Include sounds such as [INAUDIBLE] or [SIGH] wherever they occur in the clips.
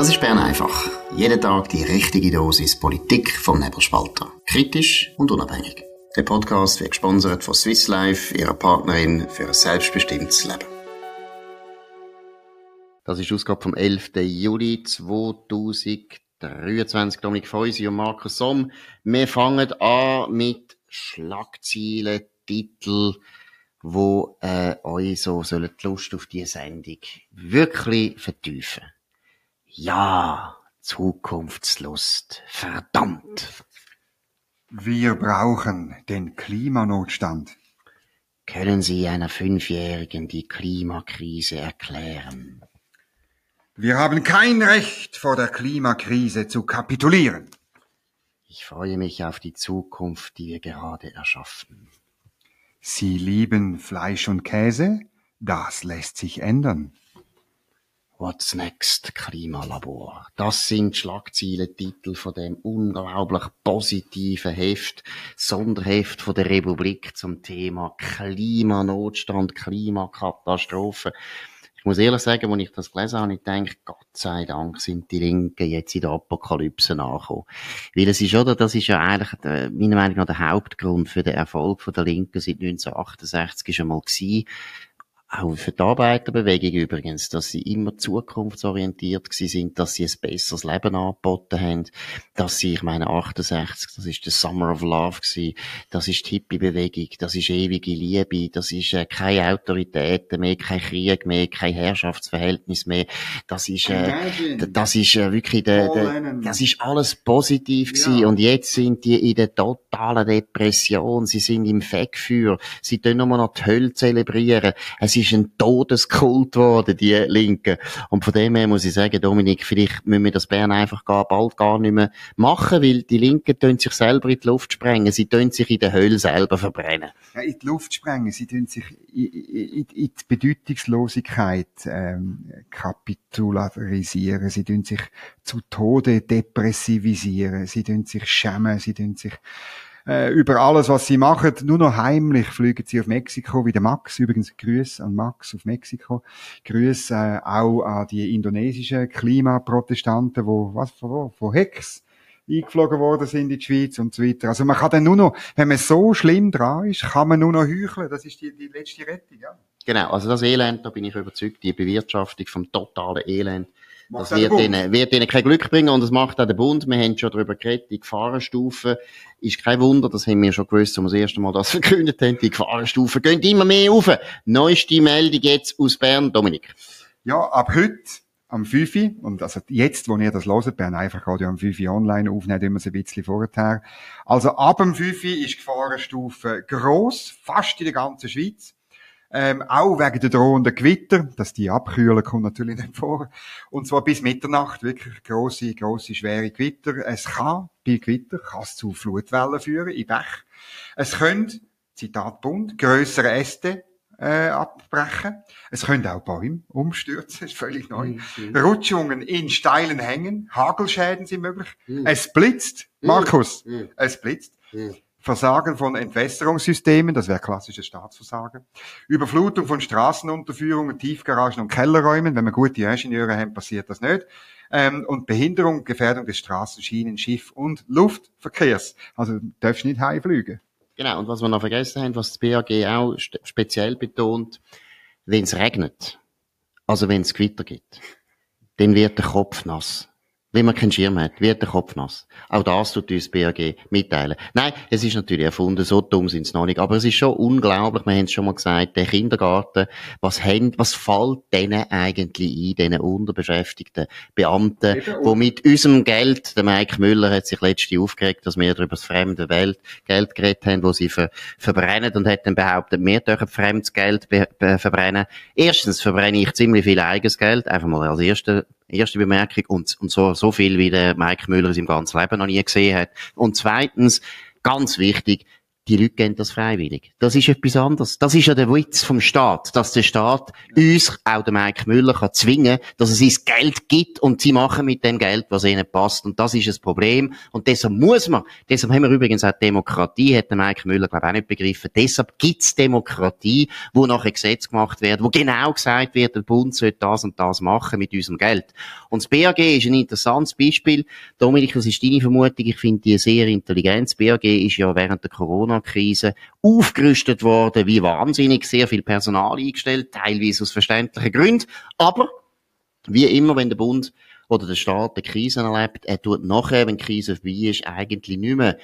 Das ist Bern einfach. Jeden Tag die richtige Dosis Politik vom Nebelspalter. Kritisch und unabhängig. Der Podcast wird gesponsert von Swiss Life, ihrer Partnerin für ein selbstbestimmtes Leben. Das ist Ausgabe vom 11. Juli 2023. Dominik Feusi und Markus Somm. Wir fangen an mit Schlagzeilen, Titel, wo äh, euch so sollen die Lust auf diese Sendung wirklich vertiefen. Ja, Zukunftslust. Verdammt. Wir brauchen den Klimanotstand. Können Sie einer Fünfjährigen die Klimakrise erklären? Wir haben kein Recht, vor der Klimakrise zu kapitulieren. Ich freue mich auf die Zukunft, die wir gerade erschaffen. Sie lieben Fleisch und Käse? Das lässt sich ändern. What's next? Klimalabor. Das sind Schlagzeilentitel von dem unglaublich positiven Heft, Sonderheft von der Republik zum Thema Klimanotstand, Klimakatastrophe. Ich muss ehrlich sagen, als ich das gelesen habe, ich denke, Gott sei Dank sind die Linken jetzt in der Apokalypse nachgekommen. Weil es ist, oder, das ist ja eigentlich, der, meiner Meinung nach, der Hauptgrund für den Erfolg der Linken seit 1968 ist einmal gewesen, auch für die Arbeiterbewegung übrigens, dass sie immer zukunftsorientiert gewesen sind, dass sie ein besseres Leben angeboten haben, dass sie, ich meine, 68, das ist der Summer of Love gewesen, das ist die Hippie-Bewegung, das ist ewige Liebe, das ist äh, keine Autoritäten mehr, kein Krieg mehr, kein Herrschaftsverhältnis mehr, das ist, äh, das ist äh, wirklich, der, der, das ist alles positiv gewesen. Ja. und jetzt sind die in der totalen Depression, sie sind im Fettfeuer, sie tun nur noch die Hölle zelebrieren, es ist ein Todeskult geworden, die Linken. Und von dem her muss ich sagen, Dominik, vielleicht müssen wir das Bern einfach gar, bald gar nicht mehr machen, weil die Linken tun sich selber in die Luft sprengen. Sie tun sich in der Hölle selber verbrennen. Ja, in die Luft sprengen. Sie tun sich in, in, in die Bedeutungslosigkeit ähm, kapitularisieren. Sie tun sich zu Tode depressivisieren. Sie tun sich schämen. Sie tun sich äh, über alles, was sie machen. Nur noch heimlich fliegen sie auf Mexiko, wie der Max. Übrigens Grüße an Max auf Mexiko. Grüße äh, auch an die indonesischen Klimaprotestanten, wo, was, von, von Hex eingeflogen worden sind in die Schweiz und so weiter. Also man kann dann nur noch, wenn man so schlimm dran ist, kann man nur noch heucheln. Das ist die, die letzte Rettung, ja. Genau, also das Elend, da bin ich überzeugt, die Bewirtschaftung vom totalen Elend, das wird ihnen, wird ihnen kein Glück bringen und das macht auch der Bund. Wir haben schon darüber geredet, die Gefahrenstufe ist kein Wunder, das haben wir schon gewusst, als wir das erste Mal das [LAUGHS] verkündet haben. Die Gefahrenstufen gehen immer mehr auf. Neueste Meldung jetzt aus Bern, Dominik. Ja, ab heute am 5. und also jetzt, wo ihr das hört, Bern einfach Radio am 5 online aufnehmen, immer so ein bisschen vorher. Also ab dem 5 ist die Gefahrenstufe gross, fast in der ganzen Schweiz. Ähm, auch wegen der drohenden Gewitter, dass die abkühlen, kommt natürlich nicht vor. Und zwar bis Mitternacht, wirklich grosse, grosse, schwere Gewitter. Es kann, bei Gewitter, kann es zu Flutwellen führen, in Bech. Es können, Zitat Bund, grössere Äste, äh, abbrechen. Es können auch Bäume umstürzen, [LAUGHS] ist völlig neu. Mhm. Rutschungen in steilen Hängen, Hagelschäden sind möglich. Mhm. Es blitzt, Markus, mhm. es blitzt. Versagen von Entwässerungssystemen, das wäre klassisches Staatsversagen, Überflutung von Straßenunterführungen, Tiefgaragen und Kellerräumen, wenn wir gute Ingenieure haben, passiert das nicht, ähm, und Behinderung, Gefährdung des Straßen, Schienen, Schiff und Luftverkehrs. Also du darfst nicht heimfliegen. Genau, und was wir noch vergessen haben, was das BAG auch speziell betont, wenn es regnet, also wenn es Gewitter gibt, dann wird der Kopf nass. Wenn man keinen Schirm hat, wird der Kopf nass. Auch das tut uns BAG mitteilen. Nein, es ist natürlich erfunden, so dumm sind es noch nicht. Aber es ist schon unglaublich, wir haben es schon mal gesagt, der Kindergarten, was haben, was fällt denen eigentlich ein, diesen unterbeschäftigten Beamten, die mit unserem Geld, der Mike Müller hat sich letztens aufgeregt, dass wir darüber das fremde Welt, Geld geredet haben, wo sie ver, verbrennen und hat dann behauptet, wir dürfen fremdes Geld verbrennen. Erstens verbrenne ich ziemlich viel eigenes Geld, einfach mal als erste Erste Bemerkung. Und, und so, so viel wie der Mike Müller es im ganzen Leben noch nie gesehen hat. Und zweitens, ganz wichtig, die Leute gehen das freiwillig. Das ist etwas anderes. Das ist ja der Witz vom Staat, dass der Staat uns, auch der Mike Müller, kann zwingen, dass es uns Geld gibt und sie machen mit dem Geld, was ihnen passt. Und das ist ein Problem. Und deshalb muss man, deshalb haben wir übrigens auch Demokratie, hat der Mike Müller, glaube ich, auch nicht begriffen. Deshalb gibt's Demokratie, wo nachher Gesetz gemacht wird, wo genau gesagt wird, der Bund soll das und das machen mit unserem Geld. Und das BAG ist ein interessantes Beispiel. Dominik, was ist deine Vermutung? Ich finde die sehr intelligent. Das BAG ist ja während der Corona-Krise aufgerüstet worden, wie wahnsinnig, sehr viel Personal eingestellt, teilweise aus verständlichen Gründen. Aber, wie immer, wenn der Bund oder der Staat eine Krise erlebt, er tut nachher, wenn die Krise vorbei ist, eigentlich nicht mehr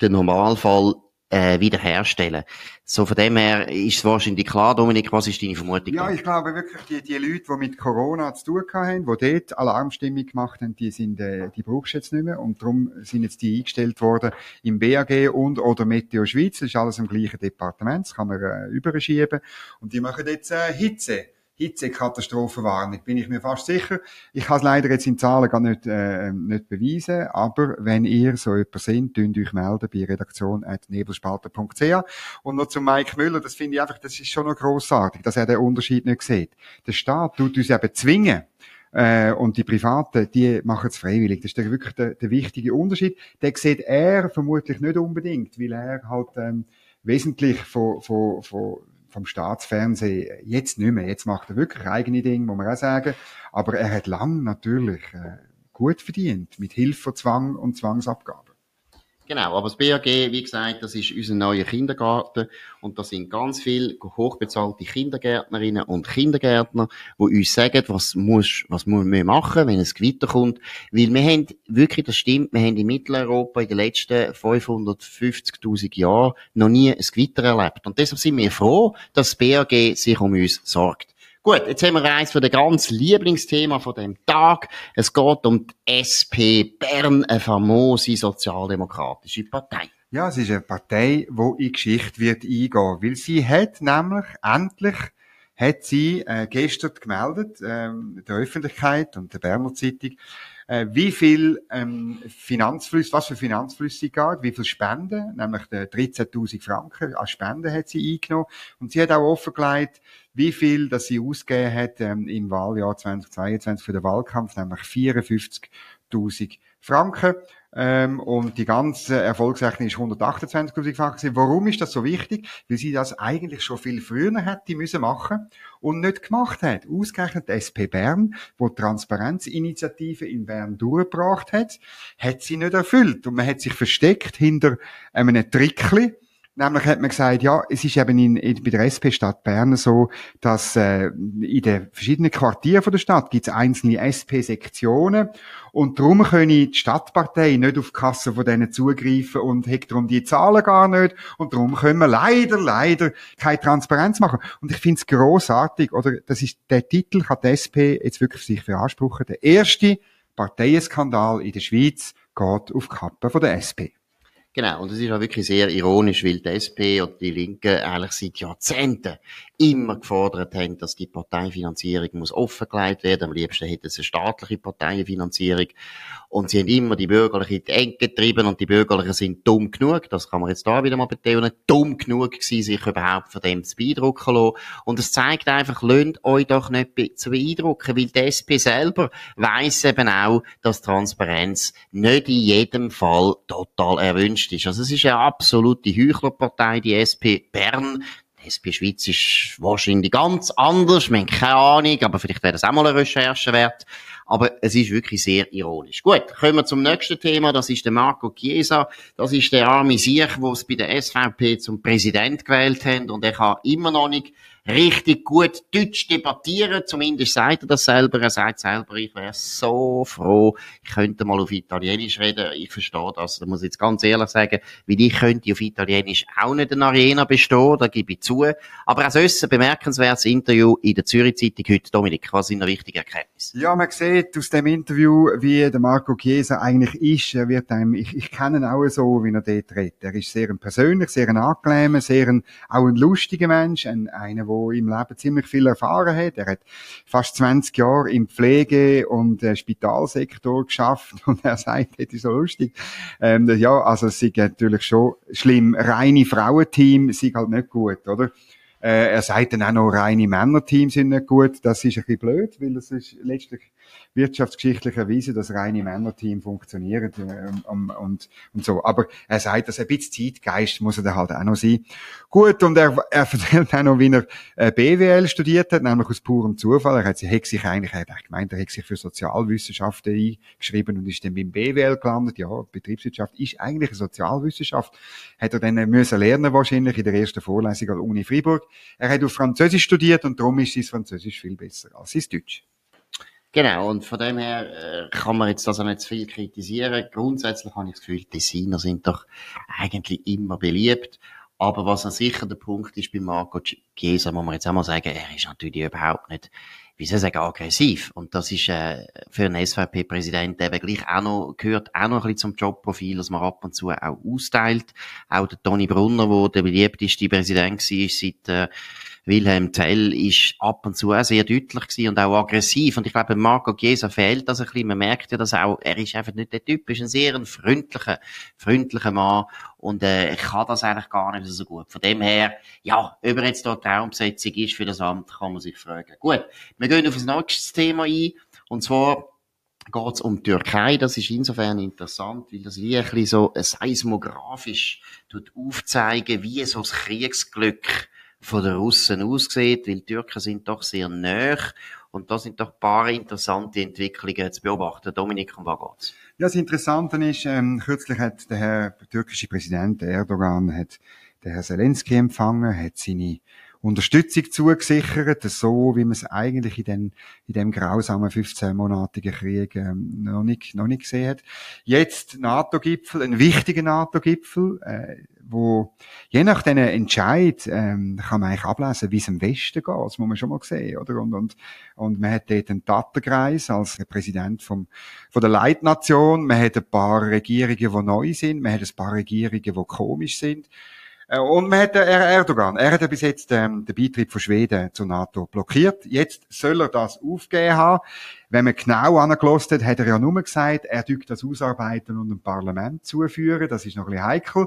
den Normalfall äh, wiederherstellen. So von dem her ist es wahrscheinlich klar, Dominik, was ist deine Vermutung? Ja, ich glaube wirklich, die, die Leute, die mit Corona zu tun haben, die dort Alarmstimmung gemacht haben, die sind, äh, die brauchst du jetzt nicht mehr und darum sind jetzt die eingestellt worden im BAG und oder Meteo Schweiz, das ist alles im gleichen Departement, das kann man äh, überschieben und die machen jetzt äh, Hitze. Hitzekatastrophenwarnung, bin ich mir fast sicher. Ich kann es leider jetzt in Zahlen gar nicht, äh, nicht beweisen, aber wenn ihr so jemand sind, dünnt euch melden bei redaktion.nebelspalter.ch. Und noch zu Mike Müller, das finde ich einfach, das ist schon noch grossartig, dass er den Unterschied nicht sieht. Der Staat tut uns eben zwingen, äh, und die Privaten, die machen es freiwillig. Das ist wirklich der, der wichtige Unterschied. Den sieht er vermutlich nicht unbedingt, weil er halt ähm, wesentlich von, von, von vom Staatsfernsehen jetzt nicht mehr. Jetzt macht er wirklich eigene Dinge, muss man auch sagen. Aber er hat lang natürlich äh, gut verdient mit Hilfe von Zwang und Zwangsabgaben. Genau, aber das BAG, wie gesagt, das ist unser neuer Kindergarten und da sind ganz viele hochbezahlte Kindergärtnerinnen und Kindergärtner, die uns sagen, was muss, was muss man machen, wenn es weiterkommt. Weil wir haben, wirklich, das stimmt, wir haben in Mitteleuropa in den letzten 550.000 Jahren noch nie ein Gewitter erlebt. Und deshalb sind wir froh, dass das BAG sich um uns sorgt. Gut, jetzt haben wir eins von den ganz Lieblingsthema von dem Tag. Es geht um die SP Bern, eine famose sozialdemokratische Partei. Ja, es ist eine Partei, wo in Geschichte wird eingehen, weil sie hat nämlich endlich hat sie äh, gestern gemeldet ähm, der Öffentlichkeit und der Berner Zeitung, äh, wie viel ähm, Finanzflüsse, was für Finanzflüsse geht, wie viel Spenden, nämlich 13.000 Franken als Spenden hat sie eingenommen und sie hat auch offengelegt, wie viel dass sie ausgegeben hat ähm, im Wahljahr 2022 für den Wahlkampf, nämlich 54.000 Franken. Ähm, und die ganze Erfolgsrechnung ist 128.000 Franken. Warum ist das so wichtig? Weil sie das eigentlich schon viel früher hätte müssen machen und nicht gemacht hat. Ausgerechnet SP Bern, wo die Transparenzinitiative in Bern durchgebracht hat, hat sie nicht erfüllt. Und man hat sich versteckt hinter einem Trickli, Nämlich hat man gesagt, ja, es ist eben in, in, bei der SP Stadt Bern so, dass äh, in den verschiedenen Quartieren der Stadt gibt es einzelne SP-Sektionen und darum können die Stadtpartei nicht auf die Kasse von denen zugreifen und hat darum die Zahlen gar nicht und darum können wir leider, leider keine Transparenz machen. Und ich finde es grossartig, oder das ist der Titel, kann die SP jetzt wirklich für sich beanspruchen, der erste Parteienskandal in der Schweiz geht auf die Kappe von der SP. Genau, und es ist auch wirklich sehr ironisch, weil die SP und die Linken eigentlich seit Jahrzehnten immer gefordert haben, dass die Parteienfinanzierung muss offengelegt werden. Am liebsten hätten sie eine staatliche Parteienfinanzierung. Und sie haben immer die Bürgerlichen in die Enge getrieben und die Bürgerlichen sind dumm genug, das kann man jetzt da wieder mal betonen, dumm genug gewesen, sich überhaupt von dem zu beeindrucken lassen. Und es zeigt einfach, lönt euch doch nicht zu beeindrucken, weil die SP selber weiss eben auch, dass Transparenz nicht in jedem Fall total erwünscht ist. Also es ist eine absolute Heuchlerpartei, die SP Bern. Die SP Schweiz ist wahrscheinlich ganz anders, wir haben keine Ahnung, aber vielleicht wäre das auch mal eine Recherche wert. Aber es ist wirklich sehr ironisch. Gut, kommen wir zum nächsten Thema. Das ist der Marco Chiesa. Das ist der arme Sieg, der es bei der SVP zum Präsident gewählt haben. Und er kann immer noch nicht richtig gut Deutsch debattieren. Zumindest sagt er das selber. Er sagt selber, ich wäre so froh, ich könnte mal auf Italienisch reden. Ich verstehe das. Da muss ich jetzt ganz ehrlich sagen, weil ich könnte auf Italienisch auch nicht eine Arena bestehen, da gebe ich zu. Aber auch sonst ein bemerkenswertes Interview in der Zürich Zeitung heute. Dominik, was sind noch wichtige Erkenntnisse? Ja, man sieht aus dem Interview, wie der Marco Chiesa eigentlich ist. Er wird einem, ich, ich kenne ihn auch so, wie er dort redet. Er ist sehr ein persönlich, sehr ein angenehmer, sehr ein, auch ein lustiger Mensch, ein, einer, der im Leben ziemlich viel erfahren hat. Er hat fast 20 Jahre im Pflege- und äh, Spitalsektor geschafft [LAUGHS] und er sagt, das ist so lustig. Ähm, ja, also es ist natürlich schon schlimm. Reine Frauenteam sind halt nicht gut, oder? Äh, er sagt dann auch noch, reine Männerteams sind nicht gut. Das ist ein bisschen blöd, weil es ist letztlich wirtschaftsgeschichtlich erwiesen, dass reine Männerteam funktionieren äh, und, und, und so. Aber er sagt, dass ein bisschen Zeitgeist muss er da halt auch noch sein. Gut, und er, er [LAUGHS] erzählt auch noch, wie er äh, BWL studiert hat, nämlich aus purem Zufall. Er hat, hat sich eigentlich, er hat gemeint, er hat sich für Sozialwissenschaften eingeschrieben und ist dann beim BWL gelandet. Ja, Betriebswirtschaft ist eigentlich eine Sozialwissenschaft. Hat er dann müssen lernen wahrscheinlich in der ersten Vorlesung an der Uni Freiburg. Er hat auf Französisch studiert und darum ist sein Französisch viel besser als sein Deutsch. Genau, und von dem her äh, kann man jetzt das auch nicht zu viel kritisieren. Grundsätzlich habe ich das Gefühl, Designer sind doch eigentlich immer beliebt. Aber was sicher der Punkt ist bei Marco Chiesa, muss man jetzt auch mal sagen, er ist natürlich überhaupt nicht, wie soll ich sagen, aggressiv. Und das ist äh, für einen SVP-Präsident eben gleich auch noch, gehört auch noch ein bisschen zum Jobprofil, dass man ab und zu auch austeilt. Auch der Toni Brunner, der der beliebteste Präsident war seit äh, Wilhelm Tell ist ab und zu auch sehr deutlich gewesen und auch aggressiv. Und ich glaube, Marco Chiesa fehlt das ein bisschen. Man merkt ja das auch. Er ist einfach nicht der Typ. Er ist ein sehr freundlicher, freundlicher Mann. Und, äh, ich kann das eigentlich gar nicht so gut. Von dem her, ja, ob er jetzt da Traumbesetzung ist für das Amt, kann man sich fragen. Gut. Wir gehen auf das nächste Thema ein. Und zwar, geht es um die Türkei. Das ist insofern interessant, weil das wie ein bisschen so seismografisch aufzeigen, wie so das Kriegsglück von den Russen aussieht, weil die Türken sind doch sehr nah und da sind doch ein paar interessante Entwicklungen zu beobachten. Dominik, um was geht's? Ja, das Interessante ist, ähm, kürzlich hat der Herr türkische Präsident Erdogan hat der Herr Zelensky empfangen, hat seine Unterstützung zugesichert, so wie man es eigentlich in, den, in dem grausamen 15-monatigen Krieg ähm, noch, nicht, noch nicht gesehen hat. Jetzt NATO-Gipfel, ein wichtiger NATO-Gipfel, äh, wo je nach diesen Entscheid ähm, kann man eigentlich ablesen, wie es im Westen geht. Das muss man schon mal sehen, oder? Und, und, und man hat dort einen Tattenkreis als Präsident vom, von der Leitnation. Man hat ein paar Regierungen, die neu sind. Man hat ein paar Regierungen, die komisch sind. Äh, und man hat Erdogan, er hat ja bis jetzt ähm, den Beitritt von Schweden zur NATO blockiert. Jetzt soll er das aufgeben haben. Wenn man genau angelost hat, hat er ja nur gesagt, er tut das ausarbeiten und dem Parlament zuführen. Das ist noch ein bisschen heikel.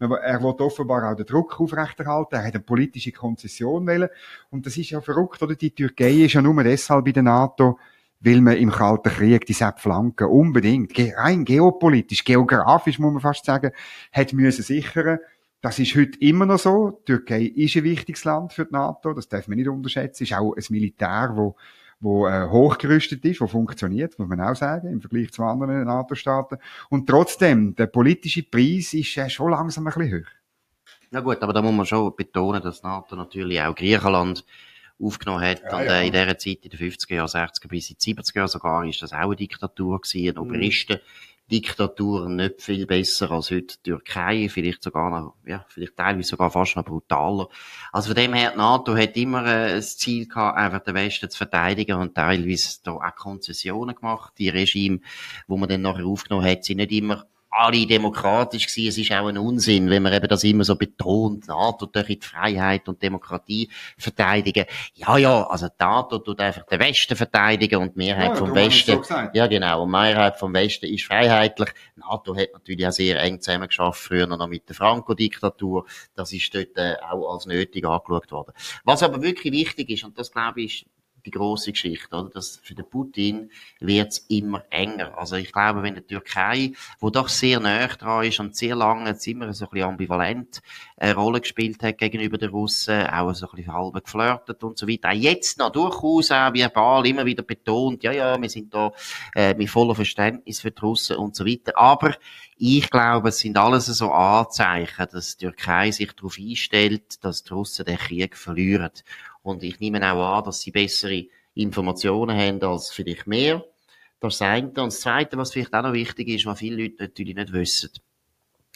Er will offenbar auch den Druck aufrechterhalten. Er hat eine politische Konzession wählen. Und das ist ja verrückt, oder? Die Türkei ist ja nur deshalb bei der NATO, weil man im Kalten Krieg die Flanken unbedingt, rein geopolitisch, geografisch muss man fast sagen, hat müssen sichern. Das ist heute immer noch so. Die Türkei ist ein wichtiges Land für die NATO. Das darf man nicht unterschätzen. Es ist auch ein Militär, wo wo äh, hochgerüstet ist, wo funktioniert, muss man auch sagen, im Vergleich zu anderen NATO-Staaten. Und trotzdem, der politische Preis ist äh, schon langsam ein bisschen hoch. Ja gut, aber da muss man schon betonen, dass NATO natürlich auch Griechenland aufgenommen hat. Ja, und äh, in dieser Zeit, in den 50er Jahren, 60er bis in die 70er Jahren sogar, ist das auch eine Diktatur gewesen, ein Oberisten. Mhm. Diktaturen nicht viel besser als heute die Türkei, vielleicht sogar noch, ja, vielleicht teilweise sogar fast noch brutaler. Also von dem her, die NATO hat immer äh, das Ziel gehabt, einfach den Westen zu verteidigen und teilweise da auch Konzessionen gemacht. Die Regime, wo man dann nachher aufgenommen hat, sind nicht immer alle demokratisch gewesen. Es ist auch ein Unsinn, wenn man eben das immer so betont, NATO durch die Freiheit und Demokratie verteidigen. Ja, ja, also NATO tut einfach den Westen verteidigen und die Mehrheit ja, vom Westen. So ja, genau. Und die Mehrheit vom Westen ist freiheitlich. NATO hat natürlich auch sehr eng zusammengeschafft, früher noch mit der Franco-Diktatur. Das ist dort äh, auch als nötig angeschaut worden. Was aber wirklich wichtig ist, und das glaube ich, ist die große Geschichte, oder? Das, für den Putin wird's immer enger. Also ich glaube, wenn die Türkei, wo doch sehr nah dran ist und sehr lange jetzt immer so ein bisschen ambivalent eine Rolle gespielt hat gegenüber den Russen, auch so ein bisschen halb geflirtet und so weiter, auch jetzt noch durchaus auch verbal immer wieder betont, ja, ja, wir sind da äh, mit voller Verständnis für die Russen und so weiter. Aber ich glaube, es sind alles so Anzeichen, dass die Türkei sich darauf einstellt, dass die Russen den Krieg verlieren. Und ich nehme auch an, dass sie bessere Informationen haben als vielleicht mehr. Das ist das eine. Und das zweite, was vielleicht auch noch wichtig ist, was viele Leute natürlich nicht wissen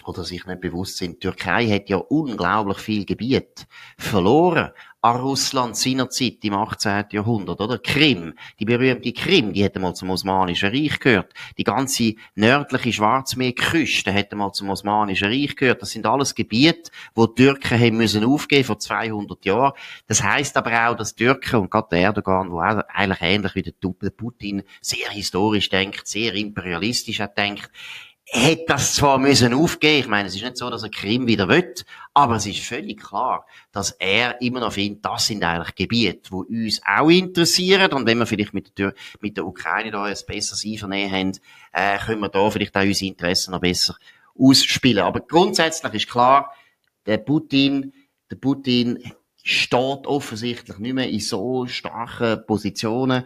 oder sich nicht bewusst sind. Die Türkei hat ja unglaublich viel Gebiet verloren an Russland seinerzeit im 18. Jahrhundert, oder? Krim, die berühmte Krim, die hätte mal zum Osmanischen Reich gehört. Die ganze nördliche Schwarzmeerküste hätte mal zum Osmanischen Reich gehört. Das sind alles Gebiete, wo die Türken haben müssen aufgeben vor 200 Jahren. Das heißt aber auch, dass Türken und gerade der Erdogan, wo auch eigentlich ähnlich wie der Putin sehr historisch denkt, sehr imperialistisch hat denkt, hätte das zwar müssen aufgeben, ich meine, es ist nicht so, dass er Krim wieder will, aber es ist völlig klar, dass er immer noch findet, das sind eigentlich Gebiete, die uns auch interessieren und wenn wir vielleicht mit der, mit der Ukraine da ein besseres Einvernehmen haben, äh, können wir da vielleicht auch unsere Interessen noch besser ausspielen. Aber grundsätzlich ist klar, der Putin, der Putin steht offensichtlich nicht mehr in so starken Positionen,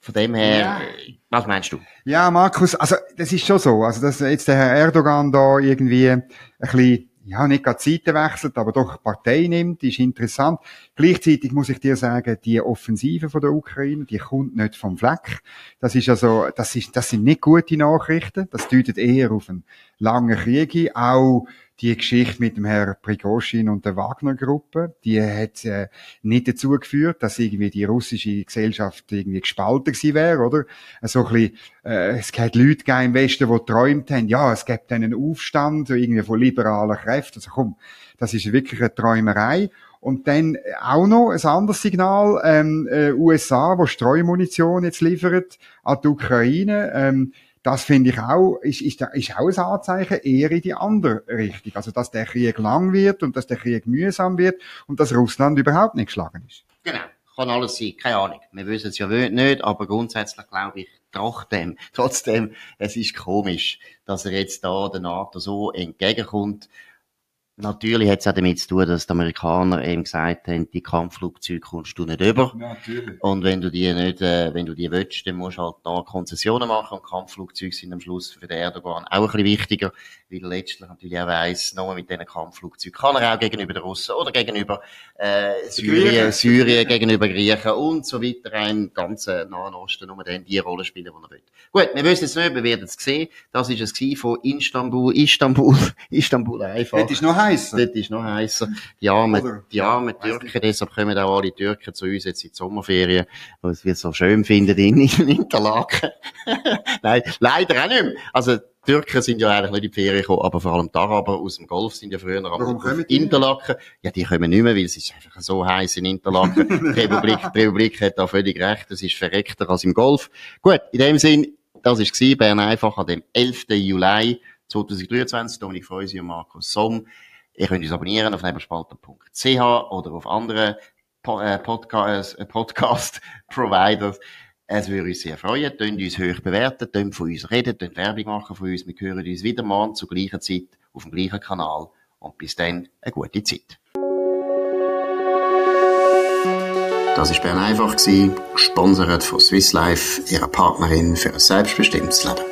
von dem her, ja. was meinst du? Ja, Markus, also das ist schon so. Also dass jetzt der Herr Erdogan da irgendwie ein bisschen, ja, nicht gerade Seiten wechselt, aber doch Partei nimmt, ist interessant. Gleichzeitig muss ich dir sagen, die Offensive von der Ukraine, die kommt nicht vom Fleck. Das ist also, das ist, das sind nicht gute Nachrichten. Das deutet eher auf einen langen Krieg Auch die Geschichte mit dem Herrn Prigozhin und der Wagner-Gruppe, die hat äh, nicht dazu geführt, dass irgendwie die russische Gesellschaft irgendwie gespalten gewesen wäre, oder? So ein bisschen, äh, es gibt Leute im Westen, die träumt haben, ja, es gibt einen Aufstand, so irgendwie von liberalen Kräften. Also komm, das ist wirklich eine Träumerei. Und dann auch noch ein anderes Signal, ähm, äh, USA, wo Streumunition jetzt liefert an die Ukraine. Ähm, das finde ich auch, ist, ist, ist auch ein Anzeichen eher in die andere Richtung. Also, dass der Krieg lang wird und dass der Krieg mühsam wird und dass Russland überhaupt nicht geschlagen ist. Genau. Kann alles sein. Keine Ahnung. Wir wissen es ja nicht, aber grundsätzlich glaube ich, trotzdem, [LAUGHS] trotzdem, es ist komisch, dass er jetzt da der NATO so entgegenkommt. Natürlich hat es auch damit zu tun, dass die Amerikaner eben gesagt haben, die Kampfflugzeuge kommst du nicht über. Natürlich. Und wenn du die nicht, äh, wenn du die willst, dann musst du halt da Konzessionen machen und Kampfflugzeuge sind am Schluss für den Erdogan auch ein bisschen wichtiger, weil er letztlich natürlich auch weiss, nur mit diesen Kampfflugzeugen kann er auch gegenüber den Russen oder gegenüber äh, Syrien, Syrien gegenüber Griechen und so weiter ein ganzer Nahen Osten nur dann die Rolle spielen, die er will. Gut, wir wissen es nicht, wir werden es sehen. Das ist es von Istanbul, Istanbul, [LAUGHS] Istanbul einfach. Das ist noch heißer. Das ist noch heißer. Die armen, die armen Türken, deshalb kommen auch alle Türken zu uns jetzt in die Sommerferien, weil es wir so schön finden in, in Interlaken. [LAUGHS] Nein, leider auch nicht mehr. Also, Türken sind ja eigentlich nicht in die Ferien gekommen, aber vor allem die Araber aus dem Golf sind ja früher noch Warum kommen die Interlaken. Ja, die kommen nicht mehr, weil es ist einfach so heiß in Interlaken. [LAUGHS] die Republik, die Republik hat da völlig recht, es ist verreckter als im Golf. Gut, in dem Sinn, das war Bern einfach an dem 11. Juli 2023. Dominik Freusi und Markus Somm. Ihr könnt uns abonnieren auf nebelspalter.ch oder auf anderen äh, äh, Podcast [LAUGHS] Providers. Es würde uns sehr freuen. Tönt uns hoch bewerten, tönt von uns reden, tönt Werbung machen von uns. Wir hören uns wieder morgen zur gleichen Zeit auf dem gleichen Kanal. Und bis dann eine gute Zeit. Das war Bern einfach, gesponsert von Swiss Life, ihrer Partnerin für ein selbstbestimmtes Leben.